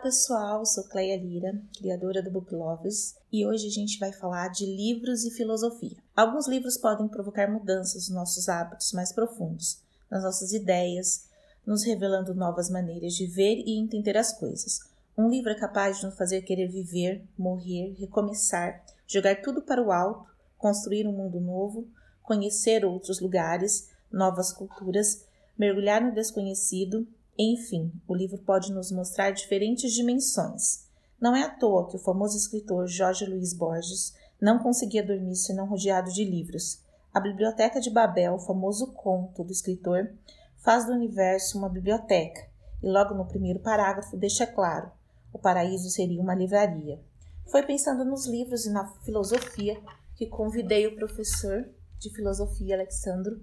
pessoal, sou Cleia Lira, criadora do Book Lovers, e hoje a gente vai falar de livros e filosofia. Alguns livros podem provocar mudanças nos nossos hábitos mais profundos, nas nossas ideias, nos revelando novas maneiras de ver e entender as coisas. Um livro é capaz de nos fazer querer viver, morrer, recomeçar, jogar tudo para o alto, construir um mundo novo, conhecer outros lugares, novas culturas, mergulhar no desconhecido enfim, o livro pode nos mostrar diferentes dimensões. Não é à toa que o famoso escritor Jorge Luiz Borges não conseguia dormir senão rodeado de livros. A Biblioteca de Babel, famoso conto do escritor, faz do universo uma biblioteca, e logo no primeiro parágrafo deixa claro: o paraíso seria uma livraria. Foi pensando nos livros e na filosofia que convidei o professor de filosofia, Alexandro,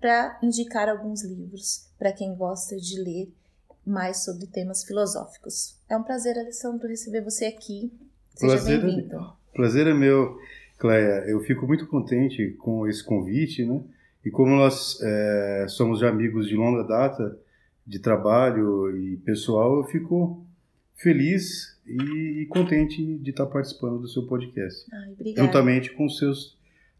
para indicar alguns livros para quem gosta de ler mais sobre temas filosóficos. É um prazer, Alessandro, receber você aqui. Seja prazer, é bem-vindo. É, prazer é meu, Cleia. Eu fico muito contente com esse convite, né? E como nós é, somos amigos de longa data, de trabalho e pessoal, eu fico feliz e, e contente de estar participando do seu podcast. Ai, obrigada. Juntamente com seus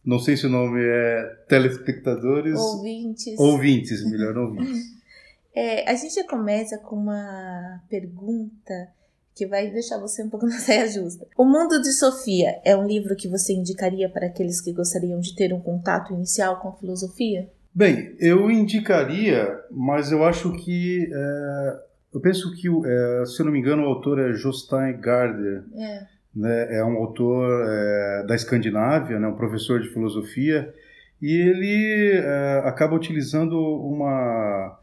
não sei se o nome é telespectadores. Ouvintes. Ouvintes, melhor ouvintes. É, a gente começa com uma pergunta que vai deixar você um pouco na saia justa. O Mundo de Sofia é um livro que você indicaria para aqueles que gostariam de ter um contato inicial com a filosofia? Bem, eu indicaria, mas eu acho que. É, eu penso que, é, se eu não me engano, o autor é Jostein Gardner. É né, é um autor é, da Escandinávia, né, um professor de filosofia, e ele é, acaba utilizando uma,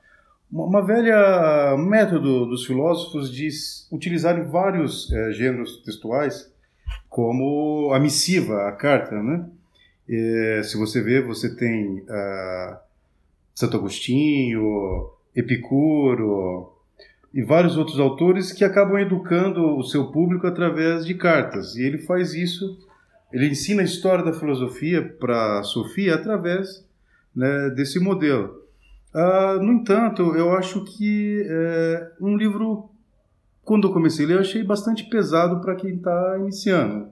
uma velha método dos filósofos de utilizarem vários é, gêneros textuais, como a missiva, a carta. Né? E, se você vê, você tem uh, Santo Agostinho, Epicuro, e vários outros autores que acabam educando o seu público através de cartas. E ele faz isso, ele ensina a história da filosofia para Sofia através né, desse modelo. Ah, no entanto, eu acho que é um livro, quando eu comecei a ler, eu achei bastante pesado para quem está iniciando.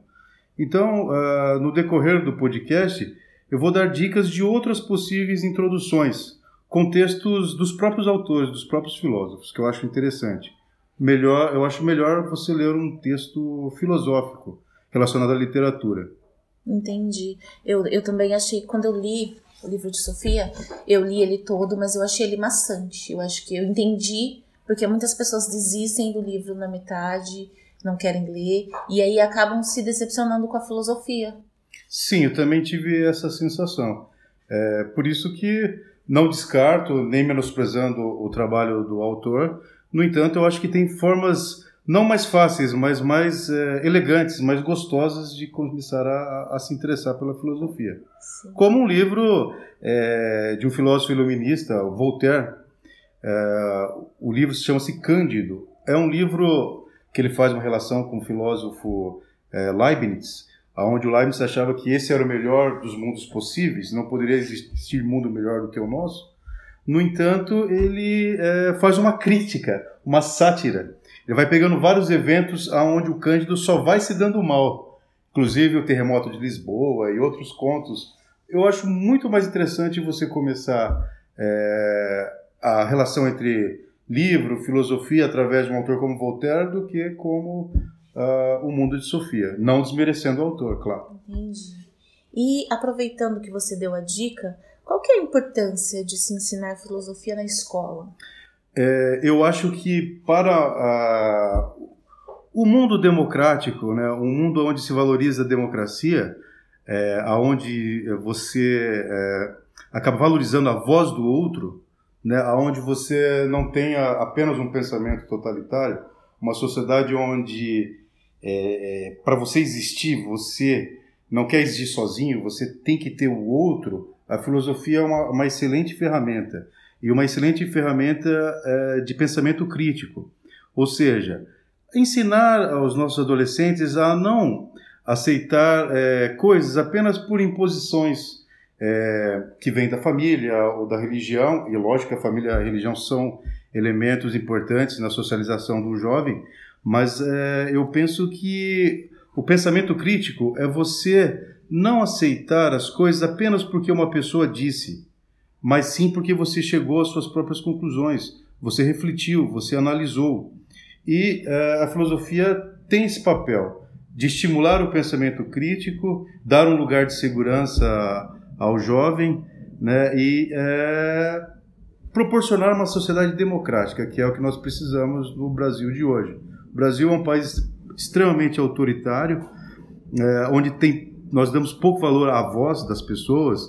Então, ah, no decorrer do podcast, eu vou dar dicas de outras possíveis introduções contextos dos próprios autores, dos próprios filósofos, que eu acho interessante. Melhor, eu acho melhor você ler um texto filosófico relacionado à literatura. Entendi. Eu, eu também achei, quando eu li o livro de Sofia, eu li ele todo, mas eu achei ele maçante. Eu acho que eu entendi, porque muitas pessoas desistem do livro na metade, não querem ler, e aí acabam se decepcionando com a filosofia. Sim, eu também tive essa sensação. É, por isso que não descarto, nem menosprezando o trabalho do autor. No entanto, eu acho que tem formas não mais fáceis, mas mais é, elegantes, mais gostosas de começar a, a se interessar pela filosofia. Sim. Como um livro é, de um filósofo iluminista, Voltaire. É, o livro se chama-se Cândido. É um livro que ele faz uma relação com o filósofo Leibniz, onde o Leibniz achava que esse era o melhor dos mundos possíveis, não poderia existir mundo melhor do que o nosso. No entanto, ele faz uma crítica, uma sátira. Ele vai pegando vários eventos aonde o Cândido só vai se dando mal, inclusive o terremoto de Lisboa e outros contos. Eu acho muito mais interessante você começar é, a relação entre livro, filosofia através de um autor como Voltaire do que como uh, O Mundo de Sofia, não desmerecendo o autor, claro. Entendi. E aproveitando que você deu a dica, qual que é a importância de se ensinar filosofia na escola? É, eu acho que para uh, o mundo democrático, né, um mundo onde se valoriza a democracia, é, aonde você é, acaba valorizando a voz do outro, né, aonde você não tenha apenas um pensamento totalitário, uma sociedade onde é, é, para você existir, você não quer existir sozinho, você tem que ter o outro. A filosofia é uma, uma excelente ferramenta e uma excelente ferramenta é, de pensamento crítico. Ou seja, ensinar aos nossos adolescentes a não aceitar é, coisas apenas por imposições é, que vêm da família ou da religião, e lógico que a família e a religião são elementos importantes na socialização do jovem, Mas eu penso que o pensamento crítico é você não aceitar as coisas apenas porque uma pessoa disse, mas sim porque você chegou às suas próprias conclusões, você refletiu, você analisou. E uh, a filosofia tem esse papel de estimular o pensamento crítico, dar um lugar de segurança ao jovem né, e é, proporcionar uma sociedade democrática, que é o que nós precisamos no Brasil de hoje. O Brasil é um país extremamente autoritário, é, onde tem, nós damos pouco valor à voz das pessoas.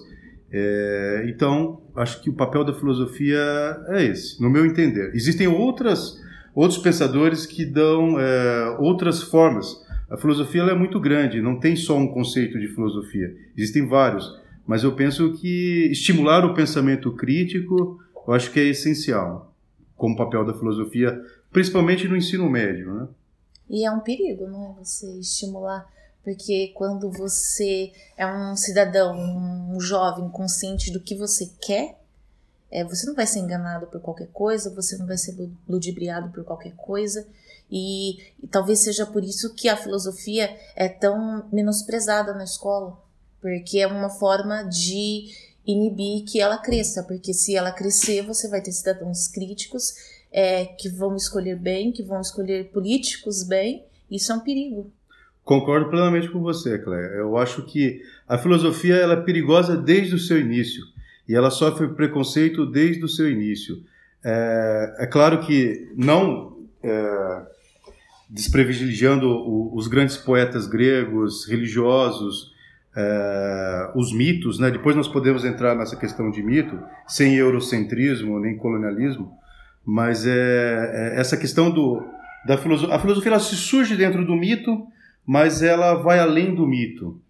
É, então, acho que o papel da filosofia é esse, no meu entender. Existem outras, outros pensadores que dão é, outras formas. A filosofia é muito grande, não tem só um conceito de filosofia, existem vários. Mas eu penso que estimular o pensamento crítico, eu acho que é essencial, como papel da filosofia, principalmente no ensino médio, né? E é um perigo, não é? Você estimular. Porque quando você é um cidadão, um jovem consciente do que você quer, é, você não vai ser enganado por qualquer coisa, você não vai ser ludibriado por qualquer coisa. E, e talvez seja por isso que a filosofia é tão menosprezada na escola, porque é uma forma de inibir que ela cresça, porque se ela crescer, você vai ter cidadãos críticos é, que vão escolher bem, que vão escolher políticos bem, isso é um perigo. Concordo plenamente com você, Cléia. Eu acho que a filosofia ela é perigosa desde o seu início e ela sofre preconceito desde o seu início. É, é claro que não é, desprivilegiando os grandes poetas gregos, religiosos, é, os mitos, né? Depois nós podemos entrar nessa questão de mito, sem eurocentrismo nem colonialismo, mas é, é essa questão do da filosofia, a filosofia ela se surge dentro do mito, mas ela vai além do mito.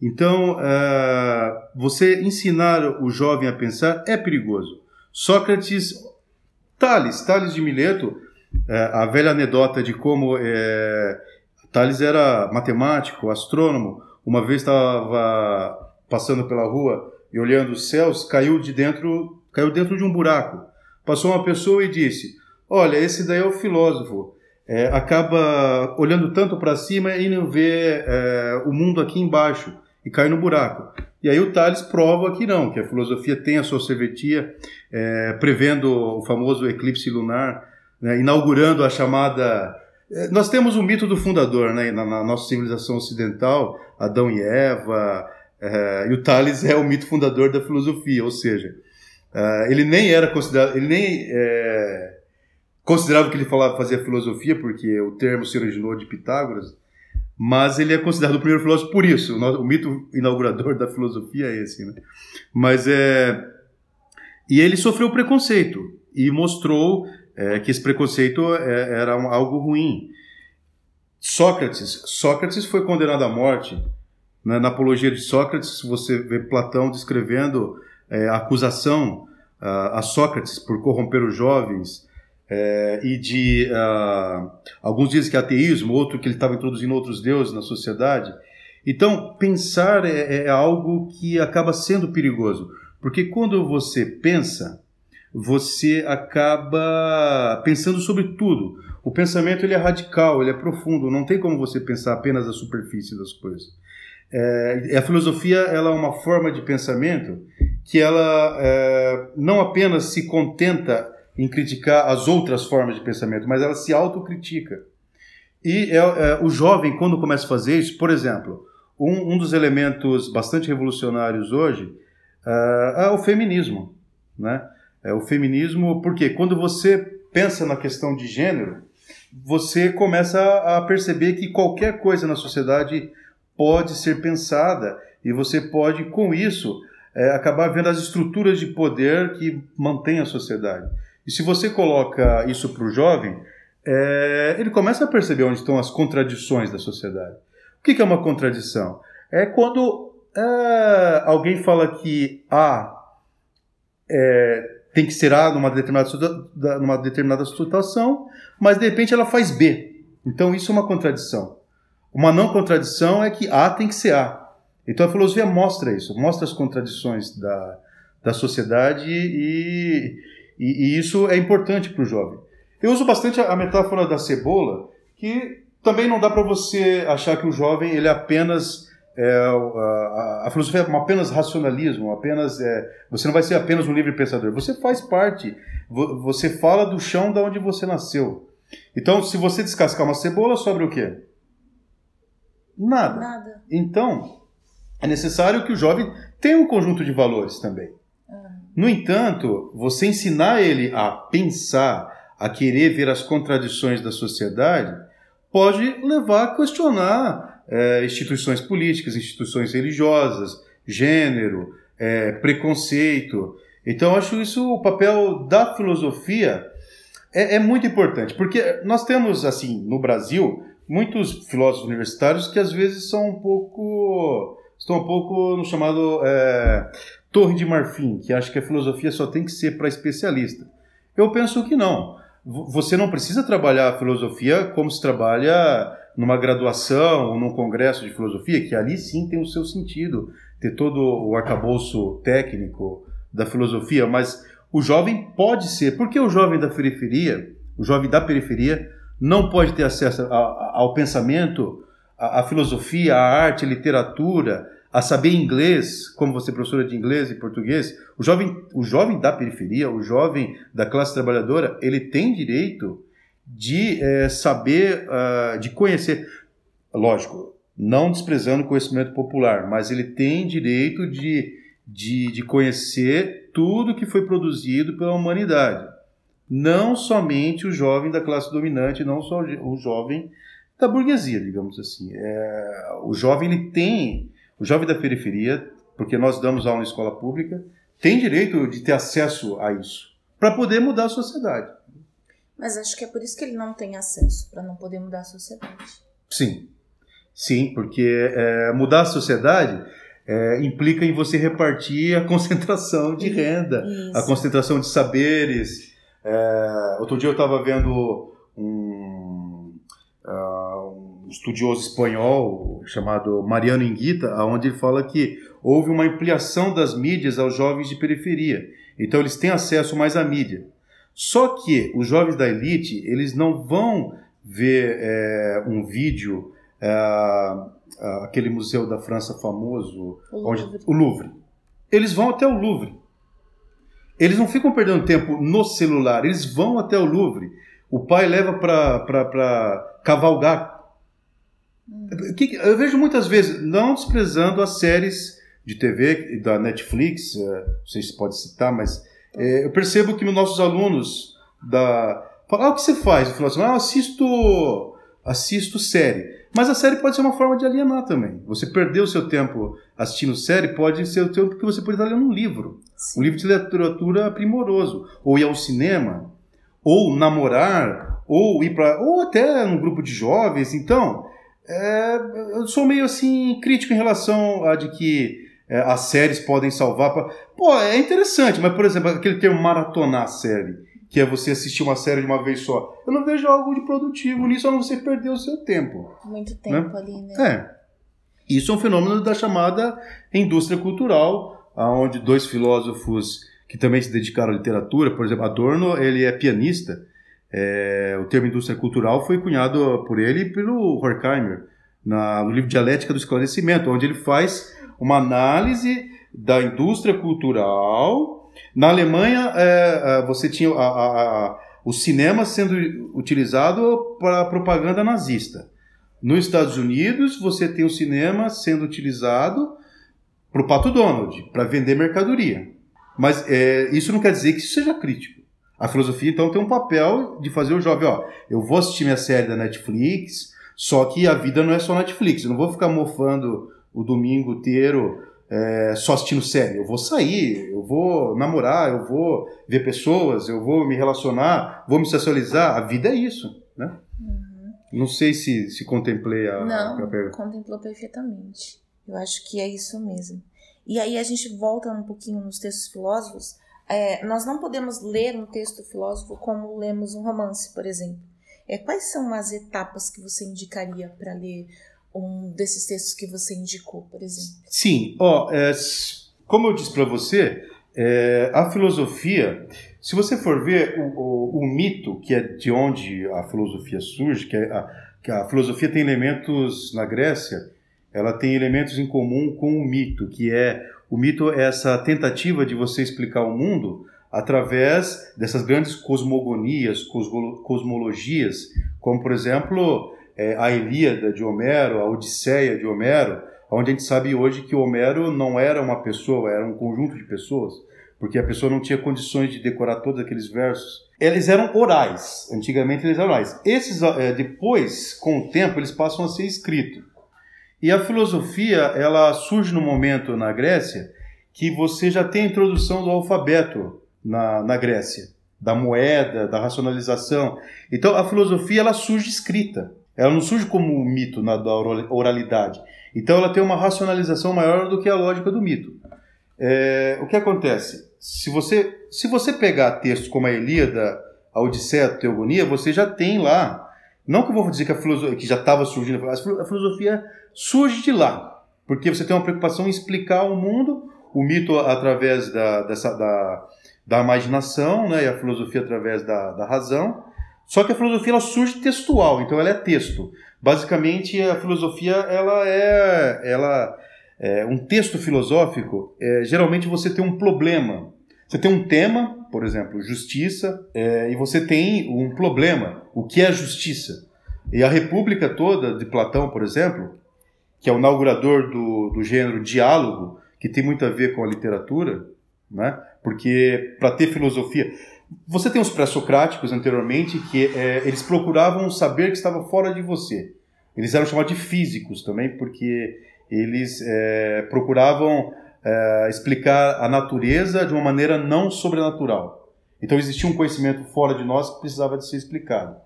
Então, é, você ensinar o jovem a pensar é perigoso. Sócrates, Tales, Tales de Mileto, é, a velha anedota de como é, Tales era matemático, astrônomo. Uma vez estava passando pela rua e olhando os céus, caiu de dentro, caiu dentro de um buraco. Passou uma pessoa e disse: Olha, esse daí é o filósofo. É, acaba olhando tanto para cima e não vê é, o mundo aqui embaixo e cai no buraco. E aí o Tales prova que não, que a filosofia tem a sua serventia, é, prevendo o famoso eclipse lunar, né, inaugurando a chamada. É, nós temos o mito do fundador né, na, na nossa civilização ocidental, Adão e Eva, é, e o Tales é o mito fundador da filosofia, ou seja, Uh, ele nem era considerado, ele nem é, considerava que ele falava, fazia filosofia, porque o termo se originou de Pitágoras, mas ele é considerado o primeiro filósofo por isso. O, mito inaugurador da filosofia é esse, né? Mas é e ele sofreu preconceito e mostrou é, que esse preconceito é, era algo ruim. Sócrates, Sócrates foi condenado à morte. Né? Na apologia de Sócrates, você vê Platão descrevendo é, a acusação uh, a Sócrates por corromper os jovens é, e de uh, alguns dizem que é ateísmo, outro que ele estava introduzindo outros deuses na sociedade. Então pensar é, é algo que acaba sendo perigoso, porque quando você pensa, você acaba pensando sobre tudo. O pensamento ele é radical, ele é profundo, não tem como você pensar apenas a superfície das coisas. É, a filosofia ela é uma forma de pensamento que ela é, não apenas se contenta em criticar as outras formas de pensamento, mas ela se autocritica. E é, é, o jovem, quando começa a fazer isso, por exemplo, um, um dos elementos bastante revolucionários hoje é, é o feminismo. Né? É o feminismo, porque quando você pensa na questão de gênero, você começa a perceber que qualquer coisa na sociedade pode ser pensada e você pode, com isso, é, acabar vendo as estruturas de poder que mantêm a sociedade. E se você coloca isso para o jovem, é, ele começa a perceber onde estão as contradições da sociedade. O que, que é uma contradição? É quando é, alguém fala que A é, tem que ser A numa determinada, numa determinada situação, mas de repente ela faz B. Então isso é uma contradição. Uma não contradição é que A tem que ser A. Então a filosofia mostra isso, mostra as contradições da, da sociedade e, e, e isso é importante para o jovem. Eu uso bastante a metáfora da cebola, que também não dá para você achar que o jovem ele é apenas é, a, a, filosofia é apenas racionalismo, apenas é, você não vai ser apenas um livre pensador. Você faz parte. Você fala do chão da onde você nasceu. Então, se você descascar uma cebola, sobra o quê? Nada. Nada. Então, é necessário que o jovem tenha um conjunto de valores também. No entanto, você ensinar ele a pensar, a querer ver as contradições da sociedade, pode levar a questionar é, instituições políticas, instituições religiosas, gênero, é, preconceito. Então, acho isso o papel da filosofia é, é, muito importante, porque nós temos, assim, no Brasil, muitos filósofos universitários que às vezes são um pouco. estão um pouco no chamado é, torre de marfim, que acha que a filosofia só tem que ser para especialista. Eu penso que não. Você não precisa trabalhar a filosofia como se trabalha numa graduação ou num congresso de filosofia, que ali sim tem o seu sentido, ter todo o arcabouço técnico da filosofia, mas o jovem pode ser, porque o jovem da periferia, o jovem da periferia, não pode ter acesso ao pensamento, à filosofia, à arte, à literatura, a saber inglês, como você é professora de inglês e português, o jovem, o jovem da periferia, o jovem da classe trabalhadora, ele tem direito de é, saber, uh, de conhecer, lógico, não desprezando o conhecimento popular, mas ele tem direito de, de, de conhecer tudo que foi produzido pela humanidade. Não somente o jovem da classe dominante, não só o jovem da burguesia, digamos assim. É, o jovem ele tem, o jovem da periferia, porque nós damos aula na escola pública, tem direito de ter acesso a isso para poder mudar a sociedade. Mas acho que é por isso que ele não tem acesso, para não poder mudar a sociedade. Sim, sim, porque é, mudar a sociedade é, implica em você repartir a concentração de renda, isso. a concentração de saberes. É, outro dia eu estava vendo um, estudioso espanhol chamado Mariano Inguita, onde ele fala que houve uma ampliação das mídias aos jovens de periferia. Então eles têm acesso mais à mídia. Só que os jovens da elite, eles não vão ver é, um vídeo, é, aquele museu da França famoso, o onde, Louvre. o Louvre. Eles vão até o Louvre. Eles não ficam perdendo tempo no celular, eles vão até o Louvre. O pai leva para cavalgar. Hum. Eu vejo muitas vezes, não desprezando as séries de TV da Netflix, é, não sei se pode citar, mas é, eu percebo que nossos alunos da falam, ah, o que você faz? Eu falo assim, ah, assisto, assisto série. Mas a série pode ser uma forma de alienar também. Você perder o seu tempo assistindo série pode ser o tempo que você pode estar lendo um livro. Sim. Um livro de literatura primoroso. Ou ir ao cinema, ou namorar, ou ir para. ou até num grupo de jovens. Então, é, eu sou meio assim crítico em relação a de que é, as séries podem salvar. Pra... Pô, é interessante, mas, por exemplo, aquele termo maratonar a série, que é você assistir uma série de uma vez só. Eu não vejo algo de produtivo nisso, a não você perder o seu tempo. Muito tempo né? ali, né? É. Isso é um fenômeno da chamada indústria cultural, onde dois filósofos que também se dedicaram à literatura, por exemplo, Adorno, ele é pianista. É, o termo indústria cultural foi cunhado por ele e pelo Horkheimer, na, no livro Dialética do Esclarecimento, onde ele faz uma análise da indústria cultural. Na Alemanha, é, é, você tinha a, a, a, o cinema sendo utilizado para propaganda nazista. Nos Estados Unidos, você tem o cinema sendo utilizado para o Pato Donald, para vender mercadoria. Mas é, isso não quer dizer que isso seja crítico. A filosofia, então, tem um papel de fazer o jovem, ó, eu vou assistir minha série da Netflix, só que a vida não é só Netflix. Eu não vou ficar mofando o domingo inteiro é, só assistindo série. Eu vou sair, eu vou namorar, eu vou ver pessoas, eu vou me relacionar, vou me socializar. A vida é isso, né? Uhum. Não sei se, se contemplei a, Não, a contemplou perfeitamente. Eu acho que é isso mesmo. E aí a gente volta um pouquinho nos textos filósofos. É, nós não podemos ler um texto filósofo como lemos um romance, por exemplo. É, quais são as etapas que você indicaria para ler um desses textos que você indicou, por exemplo? Sim, ó, é, como eu disse para você, é, a filosofia, se você for ver o, o, o, mito que é de onde a filosofia surge, que é a, que a filosofia tem elementos na Grécia, ela tem elementos em comum com o mito, que é o mito é essa tentativa de você explicar o mundo através dessas grandes cosmogonias, cosmologias, como por exemplo é, a Ilíada de Homero, a Odisseia de Homero, onde a gente sabe hoje que Homero não era uma pessoa, era um conjunto de pessoas, porque a pessoa não tinha condições de decorar todos aqueles versos. Eles eram orais, antigamente eles eram orais. Esses, é, depois, com o tempo, eles passam a ser escritos. E a filosofia, ela surge no momento na Grécia que você já tem a introdução do alfabeto na, na Grécia, da moeda, da racionalização. Então a filosofia ela surge escrita. Ela não surge como um mito na, da oralidade. Então ela tem uma racionalização maior do que a lógica do mito. É, o que acontece? Se você, se você pegar textos como a Ilíada, a Odisseia, a Teogonia, você já tem lá. Não que eu vou dizer que, a filosofia, que já estava surgindo, a filosofia surge de lá. Porque você tem uma preocupação em explicar o mundo, o mito através da, dessa, da, da imaginação, né, e a filosofia através da, da razão. Só que a filosofia ela surge textual, então ela é texto. Basicamente, a filosofia ela é, ela é um texto filosófico. É, geralmente você tem um problema. Você tem um tema, por exemplo, justiça, é, e você tem um problema. O que é justiça? E a República toda de Platão, por exemplo, que é o inaugurador do, do gênero diálogo, que tem muito a ver com a literatura, né? Porque para ter filosofia, você tem os pré-socráticos anteriormente que é, eles procuravam saber que estava fora de você. Eles eram chamados de físicos também, porque eles é, procuravam é, explicar a natureza de uma maneira não sobrenatural. Então existia um conhecimento fora de nós que precisava de ser explicado.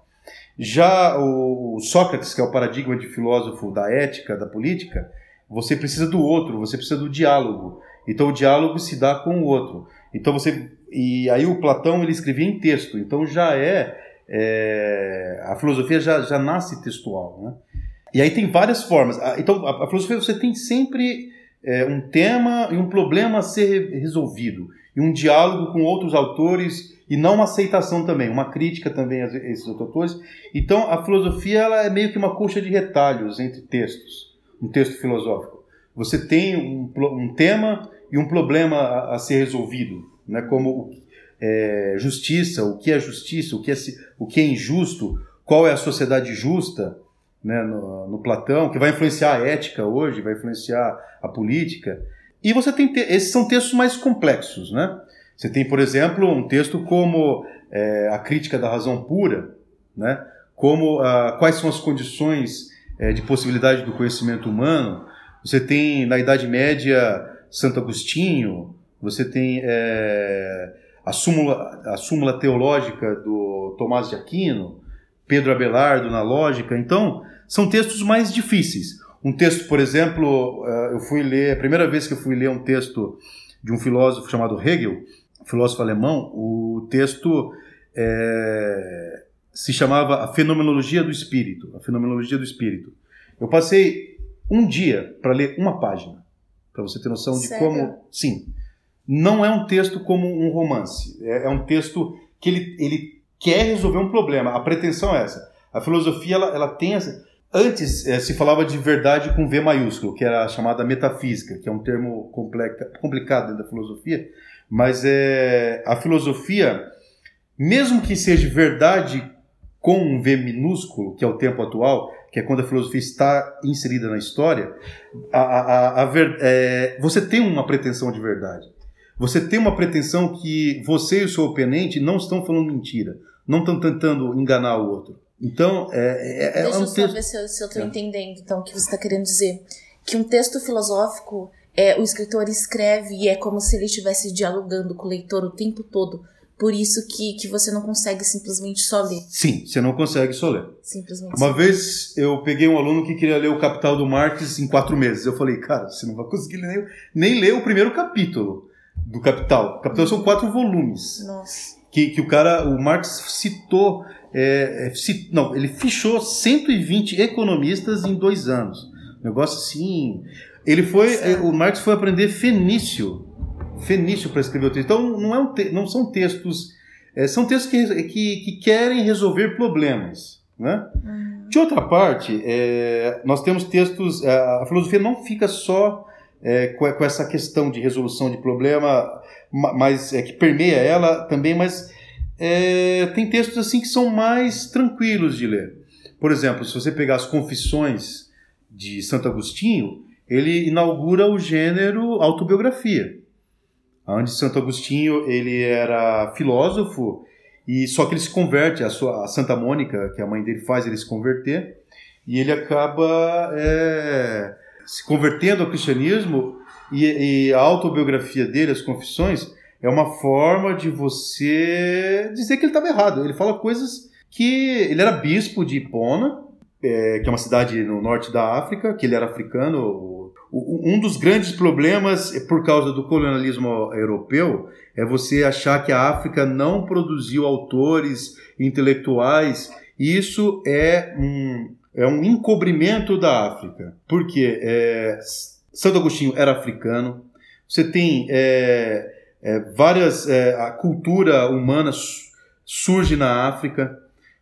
Já o Sócrates, que é o paradigma de filósofo da ética, da política, você precisa do outro, você precisa do diálogo. Então o diálogo se dá com o outro. Então você e aí o Platão ele escrevia em texto. Então já é, é a filosofia já, já nasce textual, né? E aí tem várias formas. Ah, então a, a filosofia você tem sempre é, um tema e um problema a ser resolvido e um diálogo com outros autores e não uma aceitação também, uma crítica também a esses autores. Então a filosofia ela é meio que uma coxa de retalhos entre textos, um texto filosófico. Você tem um, um tema e um problema a, a ser resolvido, né? como é, justiça, o que é justiça, o que é, o que é injusto, qual é a sociedade justa, né, no, no, Platão, que vai influenciar a ética hoje, vai influenciar a política. E você tem esses são textos mais complexos, né? Você tem, por exemplo, um texto como é, a crítica da razão pura, né? Como ah, quais são as condições é, de possibilidade do conhecimento humano. Você tem na Idade Média Santo Agostinho, você tem é, a, súmula, a súmula teológica do Tomás de Aquino, Pedro Abelardo na lógica. Então, são textos mais difíceis. Um texto, por exemplo, é, eu fui ler, a primeira vez que eu fui ler um texto de um filósofo chamado Hegel, filósofo alemão, o texto é, se chamava A Fenomenologia do Espírito. A Fenomenologia do Espírito. Eu passei um dia para ler uma página, para você ter noção de Sério? como. Sim. Não é um texto como um romance. É, é, um texto que ele, ele quer resolver um problema. A pretensão é essa. A filosofia ela, ela tem essa. Antes é, se falava de verdade com V maiúsculo, que era a chamada metafísica, que é um termo complicado dentro da filosofia, mas é, a filosofia, mesmo que seja verdade com um V minúsculo, que é o tempo atual, que é quando a filosofia está inserida na história, a, a, a ver, é, você tem uma pretensão de verdade. Você tem uma pretensão que você e o seu oponente não estão falando mentira, não estão tentando enganar o outro. Então, é, é, é Deixa um eu só texto... ver se eu, eu tô entendendo, então, o que você está querendo dizer. Que um texto filosófico, é, o escritor escreve e é como se ele estivesse dialogando com o leitor o tempo todo. Por isso que, que você não consegue simplesmente só ler. Sim, você não consegue só ler. Simplesmente. Uma vez eu peguei um aluno que queria ler o Capital do Marx em quatro meses. Eu falei, cara, você não vai conseguir nem, nem ler o primeiro capítulo do Capital. O Capital são quatro volumes. Nossa. Que, que o cara, o Marx citou, é, é, cit, não, ele fichou 120 economistas em dois anos. Negócio assim. Ele foi, o Marx foi aprender fenício, fenício para escrever o texto. Então não, é um te, não são textos, é, são textos que, que, que, querem resolver problemas, né? Hum. De outra parte, é, nós temos textos. É, a filosofia não fica só é, com, com, essa questão de resolução de problema, mas é, que permeia ela também, mas é, tem textos assim que são mais tranquilos de ler. Por exemplo, se você pegar as Confissões de Santo Agostinho, ele inaugura o gênero autobiografia, onde Santo Agostinho ele era filósofo e só que ele se converte, a, sua, a Santa Mônica, que a mãe dele faz ele se converter, e ele acaba é, se convertendo ao cristianismo e, e, a autobiografia dele, as confissões, é uma forma de você dizer que ele estava errado. Ele fala coisas que ele era bispo de Hipona, é, que é uma cidade no norte da África, que ele era africano. Um dos grandes problemas é por causa do colonialismo europeu é você achar que a África não produziu autores intelectuais. Isso é um, é um encobrimento da África. Porque é, Santo Agostinho era africano, você tem é, é, várias. É, a cultura humana surge na África,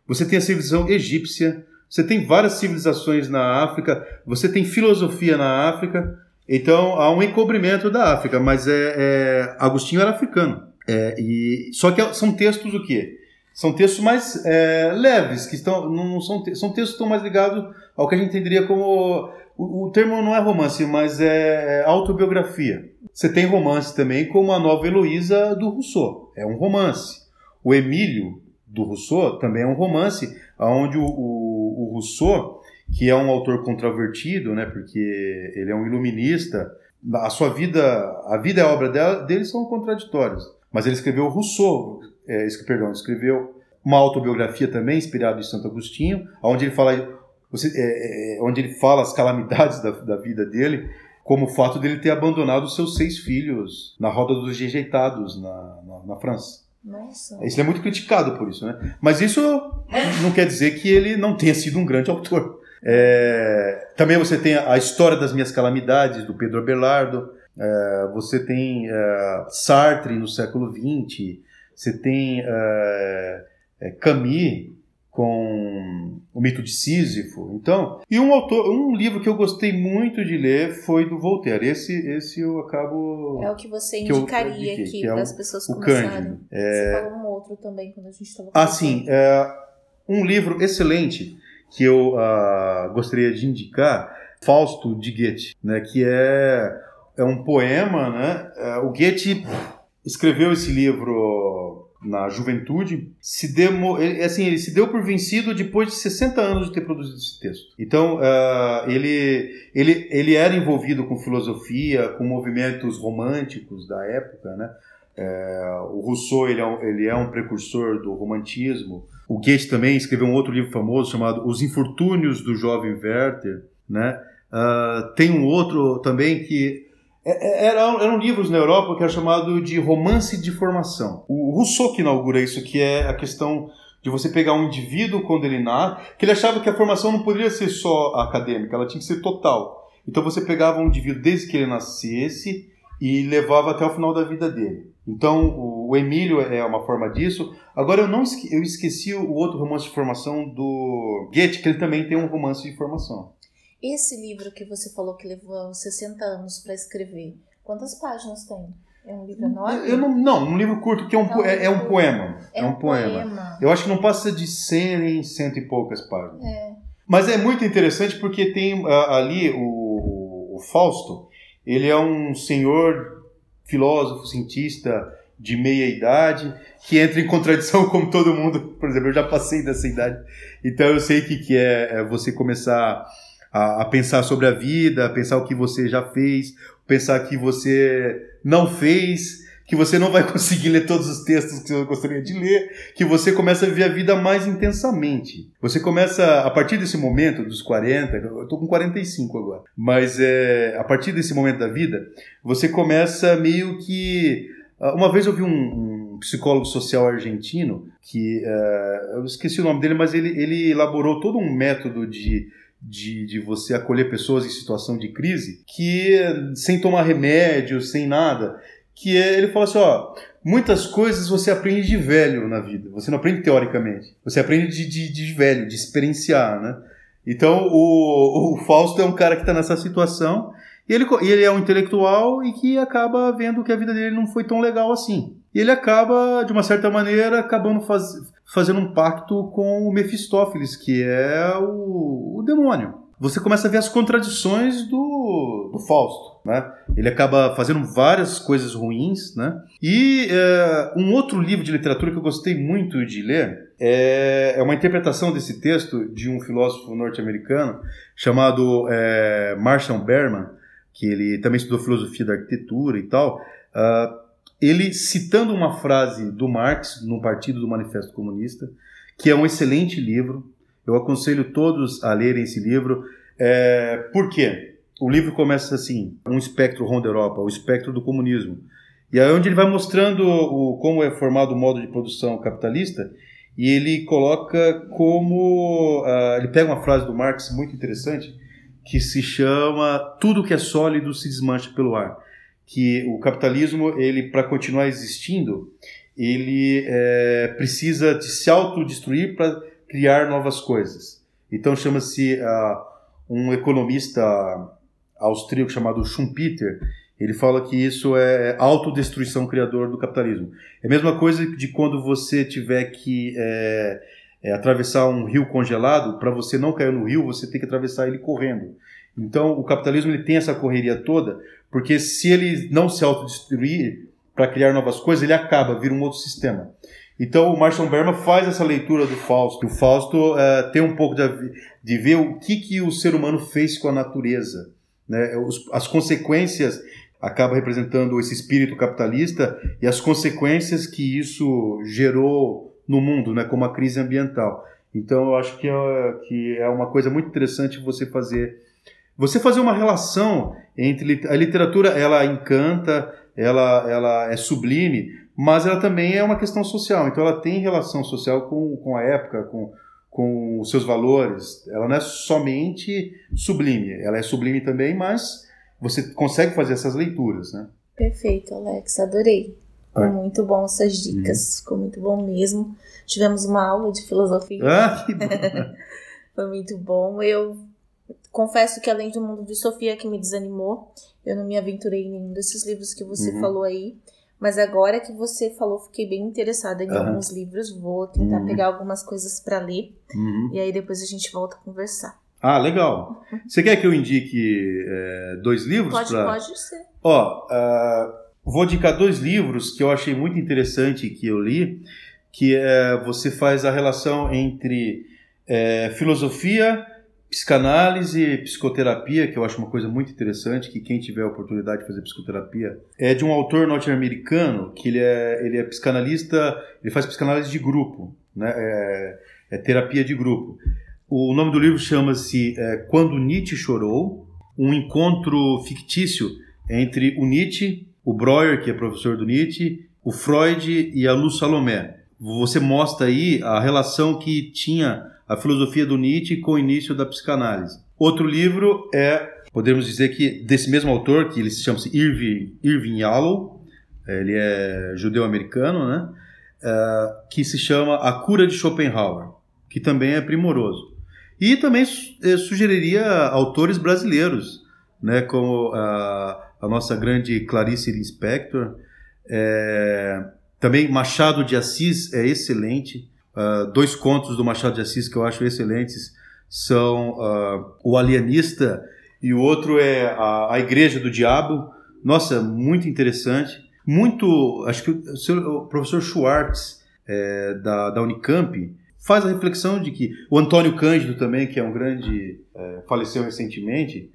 você tem a civilização egípcia, você tem várias civilizações na África, você tem filosofia na África, então há um encobrimento da África, mas é, é Agostinho era africano. É, e, só que são textos o quê? São textos mais é, leves, que estão, não são, são textos que estão mais ligados ao que a gente entenderia como. O, o termo não é romance, mas é, é autobiografia. Você tem romance também, como a nova Heloísa do Rousseau. É um romance. O Emílio do Rousseau também é um romance, onde o, o, o Rousseau, que é um autor controvertido, né, porque ele é um iluminista, a sua vida, a vida e a obra dele são contraditórias. Mas ele escreveu Rousseau, é, perdão, escreveu uma autobiografia também inspirada em Santo Agostinho, onde ele fala, você, é, é, onde ele fala as calamidades da, da vida dele, como o fato dele ter abandonado seus seis filhos na roda dos rejeitados na, na, na França. Nossa. Ele é muito criticado por isso, né? Mas isso não quer dizer que ele não tenha sido um grande autor. É, também você tem a história das minhas calamidades do Pedro Abelardo. É, você tem é, Sartre no século XX. Você tem é, é, Camus com o mito de Sísifo. Então, e um autor, um livro que eu gostei muito de ler foi do Voltaire. Esse, esse eu acabo é o que você indicaria que aqui é para as pessoas começarem. É... Você falou um outro também quando a gente estava. Ah, sim, é um livro excelente que eu uh, gostaria de indicar, Fausto de Goethe, né? Que é é um poema, né? É, o Goethe escreveu esse livro na juventude, se demo, ele, assim, ele se deu por vencido depois de 60 anos de ter produzido esse texto. Então, uh, ele, ele, ele era envolvido com filosofia, com movimentos românticos da época, né? É, o Rousseau ele é, um, ele é um precursor do romantismo. O Goethe também escreveu um outro livro famoso chamado Os Infortúnios do Jovem Werther. Né? Uh, tem um outro também que eram, eram livros na Europa que era chamado de romance de formação. O Rousseau que inaugura isso, que é a questão de você pegar um indivíduo quando ele nasce, que ele achava que a formação não poderia ser só acadêmica, ela tinha que ser total. Então você pegava um indivíduo desde que ele nascesse e levava até o final da vida dele. Então o Emílio é uma forma disso. Agora eu não esque eu esqueci o outro romance de formação do Goethe, que ele também tem um romance de formação. Esse livro que você falou que levou 60 anos para escrever, quantas páginas tem? É um livro enorme? Eu não, não, um livro curto, que é um, então, é, é, um poema. É, é um, poema. poema. Eu acho que não passa de 100 em cento e poucas páginas. É. Mas é muito interessante porque tem ali o, o Fausto, ele é um senhor filósofo, cientista de meia idade, que entra em contradição como todo mundo. Por exemplo, eu já passei dessa idade. Então eu sei que, que é, é você começar a, a, pensar sobre a vida, a pensar o que você já fez, pensar que você não fez, que você não vai conseguir ler todos os textos que você gostaria de ler, que você começa a viver a vida mais intensamente. Você começa, a partir desse momento, dos 40, eu estou com 45 agora, mas é, a partir desse momento da vida, você começa meio que. Ah, uma vez eu vi um, um psicólogo social argentino, que uh, eu esqueci o nome dele, mas ele, ele elaborou todo um método de de, de você acolher pessoas em situação de crise, que sem tomar remédio, sem nada, que é, ele fala assim, ó, muitas coisas você aprende de velho na vida, você não aprende teoricamente, você aprende de, de, de velho, de experienciar, né? Então, o, o Fausto é um cara que está nessa situação e ele, e ele é um intelectual e que acaba vendo que a vida dele não foi tão legal assim. E ele acaba, de uma certa maneira, acabando faz, fazendo um pacto com o Mefistófeles, que é o, o demônio você começa a ver as contradições do, do Fausto. Né? Ele acaba fazendo várias coisas ruins. Né? E é, um outro livro de literatura que eu gostei muito de ler é, é uma interpretação desse texto de um filósofo norte-americano chamado é, Marshall Berman, que ele também estudou filosofia da arquitetura e tal. Uh, ele citando uma frase do Marx no Partido do Manifesto Comunista, que é um excelente livro, eu aconselho todos a lerem esse livro. É, por quê? O livro começa assim, um espectro ronda Europa, o espectro do comunismo. E aí onde ele vai mostrando o, como é formado o modo de produção capitalista, e ele coloca como... Uh, ele pega uma frase do Marx muito interessante, que se chama tudo que é sólido se desmancha pelo ar. Que o capitalismo, ele para continuar existindo, ele é, precisa de se autodestruir para criar novas coisas. Então chama-se uh, um economista austríaco chamado Schumpeter, ele fala que isso é autodestruição criador do capitalismo. É a mesma coisa de quando você tiver que é, é, atravessar um rio congelado, para você não cair no rio, você tem que atravessar ele correndo. Então o capitalismo ele tem essa correria toda, porque se ele não se autodestruir para criar novas coisas, ele acaba, vira um outro sistema. Então o Marshall Berman faz essa leitura do Fausto. O Fausto é, tem um pouco de, de, ver o que, que o ser humano fez com a natureza. Né? Os, as consequências acaba representando esse espírito capitalista e as consequências que isso gerou no mundo, né? como a crise ambiental. Então eu acho que é, que é uma coisa muito interessante você fazer você fazer uma relação entre a literatura ela encanta ela ela é sublime mas ela também é uma questão social. Então ela tem relação social com, com a época, com, com os seus valores. Ela não é somente sublime, ela é sublime também, mas você consegue fazer essas leituras, né? Perfeito, Alex, adorei. Foi muito bom essas dicas, uhum. ficou muito bom mesmo. Tivemos uma aula de filosofia. Ah, que bom. Foi muito bom. Eu confesso que além do mundo de Sofia que me desanimou, eu não me aventurei em nenhum desses livros que você uhum. falou aí. Mas agora que você falou, fiquei bem interessada em uhum. alguns livros. Vou tentar uhum. pegar algumas coisas para ler. Uhum. E aí depois a gente volta a conversar. Ah, legal. Você quer que eu indique é, dois livros? Pode, pra... pode ser. Ó, uh, vou indicar dois livros que eu achei muito interessante que eu li, que é, você faz a relação entre é, filosofia Psicanálise, psicoterapia, que eu acho uma coisa muito interessante, que quem tiver a oportunidade de fazer psicoterapia, é de um autor norte-americano, que ele é, ele é psicanalista, ele faz psicanálise de grupo, né? é, é terapia de grupo. O nome do livro chama-se é, Quando Nietzsche Chorou, um encontro fictício entre o Nietzsche, o Breuer, que é professor do Nietzsche, o Freud e a Luz Salomé. Você mostra aí a relação que tinha a filosofia do Nietzsche com o início da psicanálise. Outro livro é, podemos dizer que desse mesmo autor, que ele se chama Irving, Irving Yalom, ele é judeu-americano, né? Uh, que se chama A Cura de Schopenhauer, que também é primoroso. E também eh, sugeriria autores brasileiros, né, como a, a nossa grande Clarice Lispector, é, também Machado de Assis é excelente, Uh, dois contos do Machado de Assis que eu acho excelentes são uh, O Alienista e o outro é a, a, Igreja do Diabo. Nossa, muito interessante. Muito, acho que o, seu, o professor Schwartz, é, da, da Unicamp, faz a reflexão de que o Antônio Cândido também, que é um grande, é, faleceu recentemente,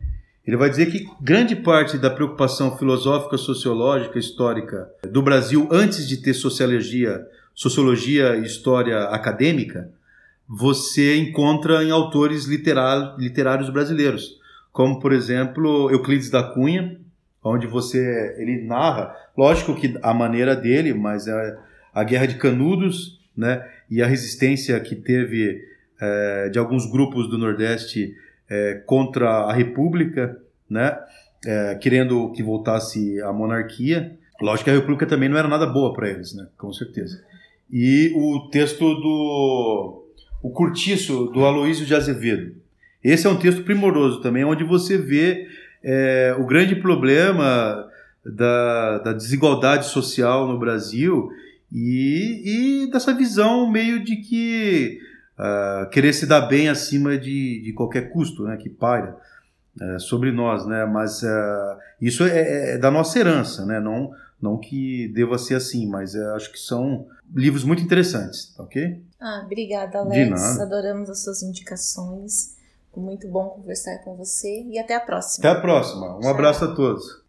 ele vai dizer que grande parte da preocupação filosófica, sociológica, histórica do Brasil antes de ter sociologia sociologia e história acadêmica, você encontra em autores literários brasileiros, como por exemplo Euclides da Cunha, onde você ele narra, lógico que a maneira dele, mas é a Guerra de Canudos, né, e a resistência que teve é, de alguns grupos do Nordeste é, contra a República, né, é, querendo que voltasse a monarquia. Lógico que a República também não era nada boa para eles, né, com certeza e o texto do o Curtiço, do Aloísio de Azevedo. Esse é um texto primoroso também, onde você vê é, o grande problema da, da, desigualdade social no Brasil e, e dessa visão meio de que uh, querer se dar bem acima de, de qualquer custo, né, que paira uh, sobre nós, né, mas uh, isso é, é, da nossa herança, né, não, não que deva ser assim, mas é, acho que são livros muito interessantes, ok? Ah, obrigada, Alex. Adoramos as suas indicações. Muito bom conversar com você e até a próxima. Até a próxima. Um Tchau. abraço a todos.